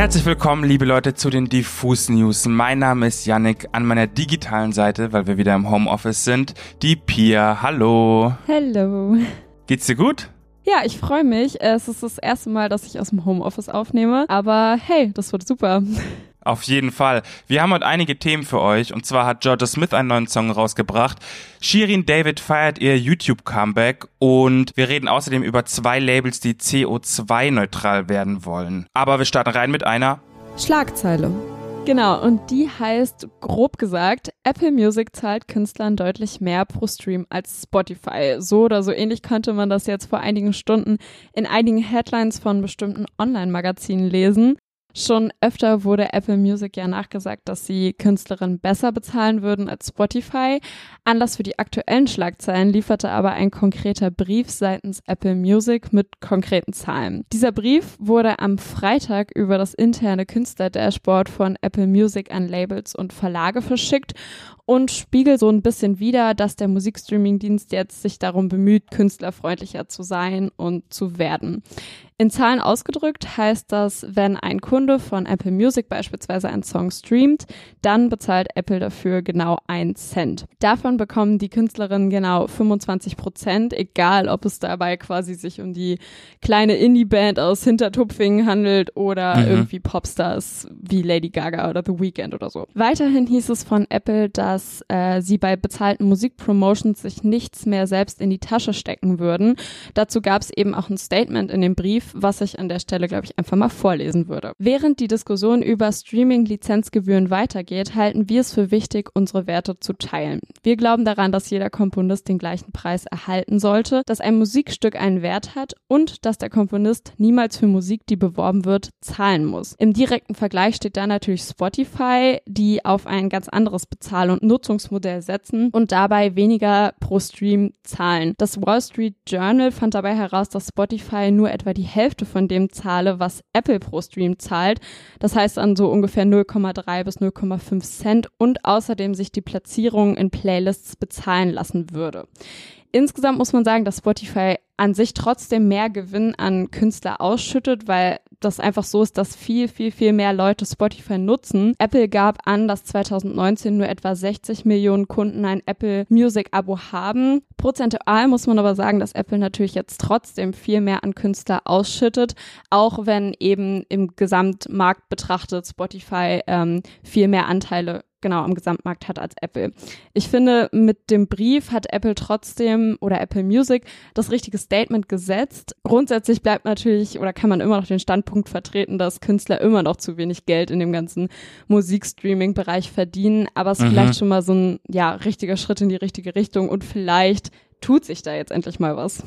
Herzlich willkommen, liebe Leute, zu den Diffus News. Mein Name ist Yannick. An meiner digitalen Seite, weil wir wieder im Homeoffice sind, die Pia. Hallo. Hallo. Geht's dir gut? Ja, ich freue mich. Es ist das erste Mal, dass ich aus dem Homeoffice aufnehme. Aber hey, das wird super. Auf jeden Fall. Wir haben heute einige Themen für euch. Und zwar hat Georgia Smith einen neuen Song rausgebracht. Shirin David feiert ihr YouTube-Comeback. Und wir reden außerdem über zwei Labels, die CO2-neutral werden wollen. Aber wir starten rein mit einer Schlagzeile. Genau, und die heißt, grob gesagt, Apple Music zahlt Künstlern deutlich mehr pro Stream als Spotify. So oder so ähnlich könnte man das jetzt vor einigen Stunden in einigen Headlines von bestimmten Online-Magazinen lesen. Schon öfter wurde Apple Music ja nachgesagt, dass sie Künstlerinnen besser bezahlen würden als Spotify. Anlass für die aktuellen Schlagzeilen lieferte aber ein konkreter Brief seitens Apple Music mit konkreten Zahlen. Dieser Brief wurde am Freitag über das interne Künstler-Dashboard von Apple Music an Labels und Verlage verschickt und spiegelt so ein bisschen wider, dass der Musikstreaming-Dienst jetzt sich darum bemüht, künstlerfreundlicher zu sein und zu werden. In Zahlen ausgedrückt heißt das, wenn ein Kunde von Apple Music beispielsweise einen Song streamt, dann bezahlt Apple dafür genau einen Cent. Davon bekommen die Künstlerinnen genau 25 Prozent, egal ob es dabei quasi sich um die kleine Indie-Band aus Hintertupfingen handelt oder mhm. irgendwie Popstars wie Lady Gaga oder The Weeknd oder so. Weiterhin hieß es von Apple, dass äh, sie bei bezahlten Musikpromotions sich nichts mehr selbst in die Tasche stecken würden. Dazu gab es eben auch ein Statement in dem Brief, was ich an der Stelle, glaube ich, einfach mal vorlesen würde. Während die Diskussion über Streaming-Lizenzgebühren weitergeht, halten wir es für wichtig, unsere Werte zu teilen. Wir glauben daran, dass jeder Komponist den gleichen Preis erhalten sollte, dass ein Musikstück einen Wert hat und dass der Komponist niemals für Musik, die beworben wird, zahlen muss. Im direkten Vergleich steht da natürlich Spotify, die auf ein ganz anderes Bezahl- und Nutzungsmodell setzen und dabei weniger pro Stream zahlen. Das Wall Street Journal fand dabei heraus, dass Spotify nur etwa die Hälfte Hälfte von dem zahle, was Apple pro Stream zahlt. Das heißt an so ungefähr 0,3 bis 0,5 Cent und außerdem sich die Platzierung in Playlists bezahlen lassen würde. Insgesamt muss man sagen, dass Spotify an sich trotzdem mehr Gewinn an Künstler ausschüttet, weil das einfach so ist, dass viel, viel, viel mehr Leute Spotify nutzen. Apple gab an, dass 2019 nur etwa 60 Millionen Kunden ein Apple Music Abo haben. Prozentual muss man aber sagen, dass Apple natürlich jetzt trotzdem viel mehr an Künstler ausschüttet, auch wenn eben im Gesamtmarkt betrachtet Spotify ähm, viel mehr Anteile genau am Gesamtmarkt hat als Apple. Ich finde, mit dem Brief hat Apple trotzdem oder Apple Music das richtige Statement gesetzt. Grundsätzlich bleibt natürlich oder kann man immer noch den Standpunkt vertreten, dass Künstler immer noch zu wenig Geld in dem ganzen Musikstreaming-Bereich verdienen, aber es ist mhm. vielleicht schon mal so ein ja, richtiger Schritt in die richtige Richtung und vielleicht tut sich da jetzt endlich mal was.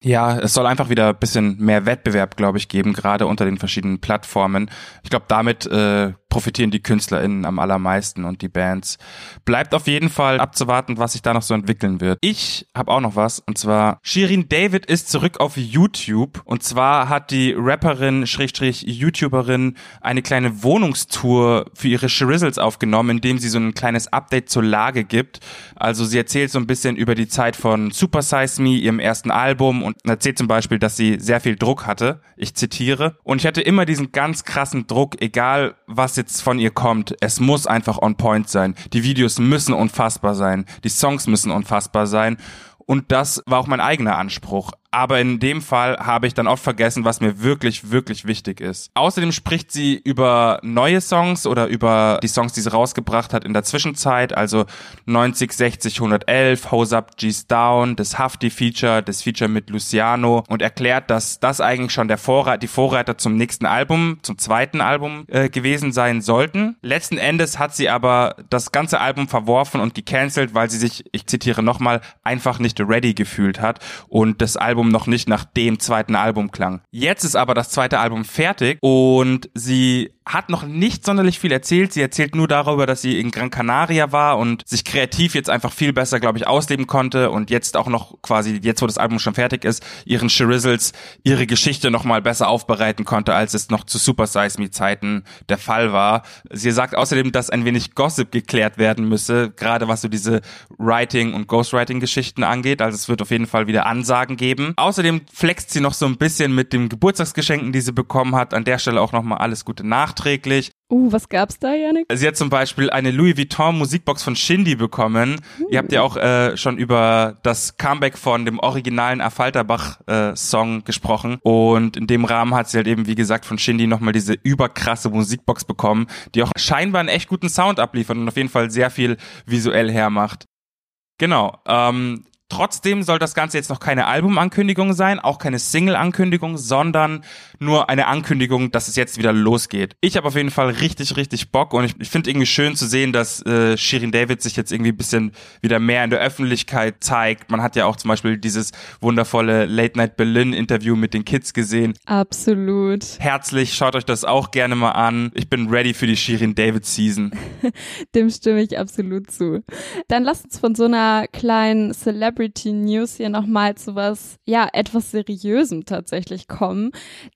Ja, es soll einfach wieder ein bisschen mehr Wettbewerb, glaube ich, geben, gerade unter den verschiedenen Plattformen. Ich glaube, damit äh, profitieren die KünstlerInnen am allermeisten und die Bands. Bleibt auf jeden Fall abzuwarten, was sich da noch so entwickeln wird. Ich habe auch noch was, und zwar Shirin David ist zurück auf YouTube. Und zwar hat die Rapperin, Schrägstrich YouTuberin, eine kleine Wohnungstour für ihre Shrizzles aufgenommen, indem sie so ein kleines Update zur Lage gibt. Also sie erzählt so ein bisschen über die Zeit von Super Size Me, ihrem ersten Album, und erzählt zum Beispiel, dass sie sehr viel Druck hatte. Ich zitiere. Und ich hatte immer diesen ganz krassen Druck, egal was jetzt von ihr kommt, es muss einfach on point sein. Die Videos müssen unfassbar sein. Die Songs müssen unfassbar sein. Und das war auch mein eigener Anspruch. Aber in dem Fall habe ich dann oft vergessen, was mir wirklich, wirklich wichtig ist. Außerdem spricht sie über neue Songs oder über die Songs, die sie rausgebracht hat in der Zwischenzeit, also 90, 60, 111, Hose Up, G's Down, das Hafti-Feature, das Feature mit Luciano und erklärt, dass das eigentlich schon der Vorreiter, die Vorreiter zum nächsten Album, zum zweiten Album äh, gewesen sein sollten. Letzten Endes hat sie aber das ganze Album verworfen und gecancelt, weil sie sich, ich zitiere nochmal, einfach nicht ready gefühlt hat und das Album Album noch nicht nach dem zweiten Album klang. Jetzt ist aber das zweite Album fertig und sie hat noch nicht sonderlich viel erzählt. Sie erzählt nur darüber, dass sie in Gran Canaria war und sich kreativ jetzt einfach viel besser, glaube ich, ausleben konnte und jetzt auch noch quasi, jetzt wo das Album schon fertig ist, ihren Shirizzles, ihre Geschichte nochmal besser aufbereiten konnte, als es noch zu Super Size Me Zeiten der Fall war. Sie sagt außerdem, dass ein wenig Gossip geklärt werden müsse, gerade was so diese Writing- und Ghostwriting-Geschichten angeht. Also es wird auf jeden Fall wieder Ansagen geben. Außerdem flext sie noch so ein bisschen mit den Geburtstagsgeschenken, die sie bekommen hat. An der Stelle auch nochmal alles Gute nachträglich. Uh, was gab's da, Janik? Sie hat zum Beispiel eine Louis Vuitton Musikbox von Shindy bekommen. Uh. Ihr habt ja auch äh, schon über das Comeback von dem originalen Affalterbach äh, Song gesprochen. Und in dem Rahmen hat sie halt eben, wie gesagt, von Shindy nochmal diese überkrasse Musikbox bekommen, die auch scheinbar einen echt guten Sound abliefert und auf jeden Fall sehr viel visuell hermacht. Genau. Ähm, Trotzdem soll das Ganze jetzt noch keine Albumankündigung sein, auch keine Single-Ankündigung, sondern nur eine Ankündigung, dass es jetzt wieder losgeht. Ich habe auf jeden Fall richtig, richtig Bock und ich, ich finde irgendwie schön zu sehen, dass äh, Shirin David sich jetzt irgendwie ein bisschen wieder mehr in der Öffentlichkeit zeigt. Man hat ja auch zum Beispiel dieses wundervolle Late Night Berlin Interview mit den Kids gesehen. Absolut. Herzlich, schaut euch das auch gerne mal an. Ich bin ready für die Shirin David Season. Dem stimme ich absolut zu. Dann lasst uns von so einer kleinen Celebrity Celebrity News hier nochmal zu was, ja, etwas Seriösem tatsächlich kommen.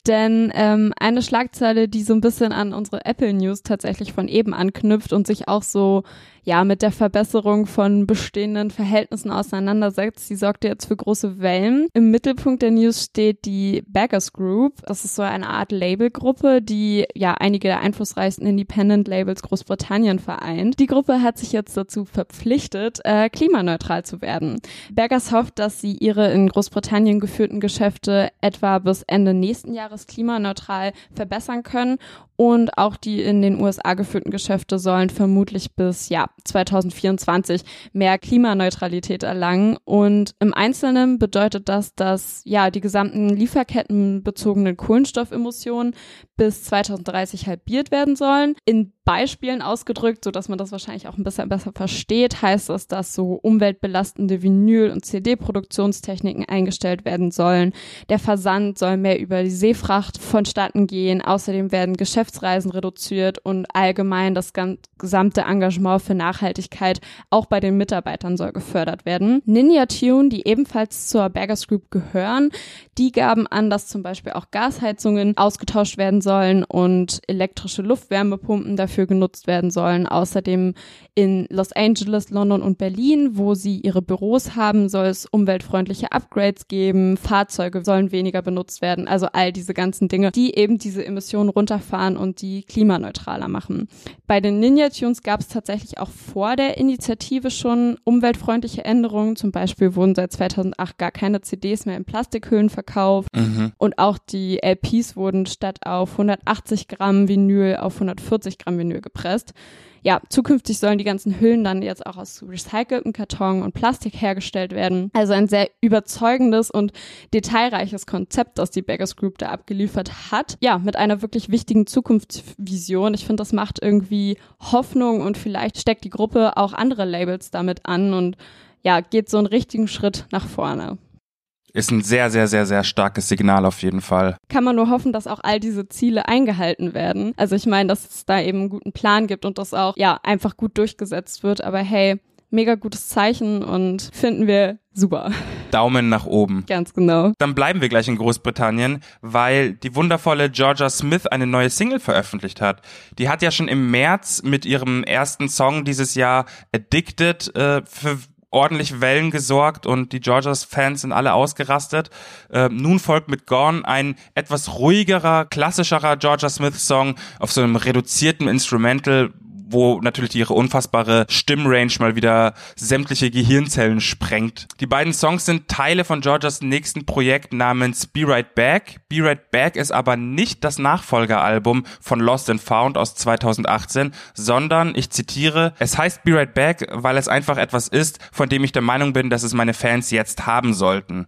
Denn ähm, eine Schlagzeile, die so ein bisschen an unsere Apple News tatsächlich von eben anknüpft und sich auch so ja mit der Verbesserung von bestehenden Verhältnissen auseinandersetzt. Sie sorgte jetzt für große Wellen. Im Mittelpunkt der News steht die Baggers Group. Das ist so eine Art Labelgruppe, die ja einige der einflussreichsten Independent Labels Großbritannien vereint. Die Gruppe hat sich jetzt dazu verpflichtet, äh, klimaneutral zu werden. Baggers hofft, dass sie ihre in Großbritannien geführten Geschäfte etwa bis Ende nächsten Jahres klimaneutral verbessern können und auch die in den USA geführten Geschäfte sollen vermutlich bis ja 2024 mehr Klimaneutralität erlangen. Und im Einzelnen bedeutet das, dass ja die gesamten lieferkettenbezogenen Kohlenstoffemissionen bis 2030 halbiert werden sollen. In Beispielen ausgedrückt, so dass man das wahrscheinlich auch ein bisschen besser versteht, heißt es, dass so umweltbelastende Vinyl- und CD-Produktionstechniken eingestellt werden sollen. Der Versand soll mehr über die Seefracht vonstatten gehen. Außerdem werden Geschäftsreisen reduziert und allgemein das gesamte Engagement für Nachhaltigkeit auch bei den Mitarbeitern soll gefördert werden. Ninja Tune, die ebenfalls zur Baggers Group gehören, die gaben an, dass zum Beispiel auch Gasheizungen ausgetauscht werden sollen und elektrische Luftwärmepumpen dafür genutzt werden sollen. Außerdem in Los Angeles, London und Berlin, wo sie ihre Büros haben, soll es umweltfreundliche Upgrades geben. Fahrzeuge sollen weniger benutzt werden. Also all diese ganzen Dinge, die eben diese Emissionen runterfahren und die klimaneutraler machen. Bei den Ninja Tunes gab es tatsächlich auch vor der Initiative schon umweltfreundliche Änderungen. Zum Beispiel wurden seit 2008 gar keine CDs mehr in Plastikhüllen verkauft. Mhm. Und auch die LPs wurden statt auf 180 Gramm Vinyl auf 140 Gramm Vinyl gepresst. Ja, zukünftig sollen die ganzen Hüllen dann jetzt auch aus recyceltem Karton und Plastik hergestellt werden. Also ein sehr überzeugendes und detailreiches Konzept, das die Beggars Group da abgeliefert hat. Ja, mit einer wirklich wichtigen Zukunftsvision. Ich finde, das macht irgendwie Hoffnung und vielleicht steckt die Gruppe auch andere Labels damit an und ja, geht so einen richtigen Schritt nach vorne ist ein sehr, sehr, sehr, sehr starkes Signal auf jeden Fall. Kann man nur hoffen, dass auch all diese Ziele eingehalten werden. Also ich meine, dass es da eben einen guten Plan gibt und das auch, ja, einfach gut durchgesetzt wird. Aber hey, mega gutes Zeichen und finden wir super. Daumen nach oben. Ganz genau. Dann bleiben wir gleich in Großbritannien, weil die wundervolle Georgia Smith eine neue Single veröffentlicht hat. Die hat ja schon im März mit ihrem ersten Song dieses Jahr Addicted äh, für ordentlich Wellen gesorgt und die Georgias-Fans sind alle ausgerastet. Äh, nun folgt mit Gone ein etwas ruhigerer, klassischerer Georgia Smith-Song auf so einem reduzierten Instrumental, wo natürlich ihre unfassbare Stimmrange mal wieder sämtliche Gehirnzellen sprengt. Die beiden Songs sind Teile von Georgias nächsten Projekt namens Be Right Back. Be Right Back ist aber nicht das Nachfolgeralbum von Lost and Found aus 2018, sondern, ich zitiere, es heißt Be Right Back, weil es einfach etwas ist, von dem ich der Meinung bin, dass es meine Fans jetzt haben sollten.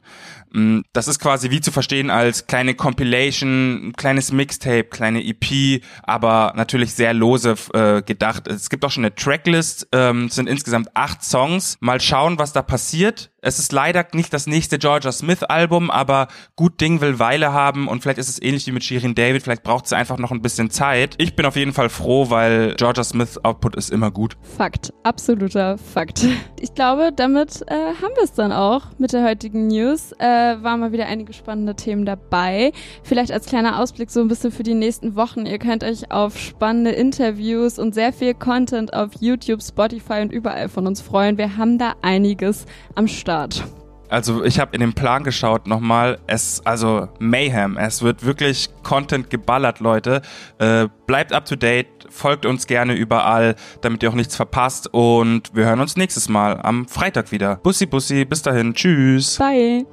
Mm, das ist quasi wie zu verstehen als kleine Compilation, kleines Mixtape, kleine EP, aber natürlich sehr lose äh, gedacht. Es gibt auch schon eine Tracklist, ähm, sind insgesamt acht Songs. Mal schauen, was da passiert. Es ist leider nicht das nächste Georgia Smith Album, aber gut Ding will Weile haben und vielleicht ist es ähnlich wie mit Shirin David, vielleicht braucht sie einfach noch ein bisschen Zeit. Ich bin auf jeden Fall froh, weil Georgia Smith Output ist immer gut. Fakt, absoluter Fakt. Ich glaube, damit äh, haben wir es dann auch mit der heutigen News. Äh, waren mal wieder einige spannende Themen dabei. Vielleicht als kleiner Ausblick so ein bisschen für die nächsten Wochen. Ihr könnt euch auf spannende Interviews und sehr viel Content auf YouTube, Spotify und überall von uns freuen. Wir haben da einiges am Start. Also ich habe in den Plan geschaut nochmal. Es also Mayhem. Es wird wirklich Content geballert, Leute. Äh, bleibt up to date, folgt uns gerne überall, damit ihr auch nichts verpasst. Und wir hören uns nächstes Mal am Freitag wieder. Bussi Bussi, bis dahin, tschüss. Bye.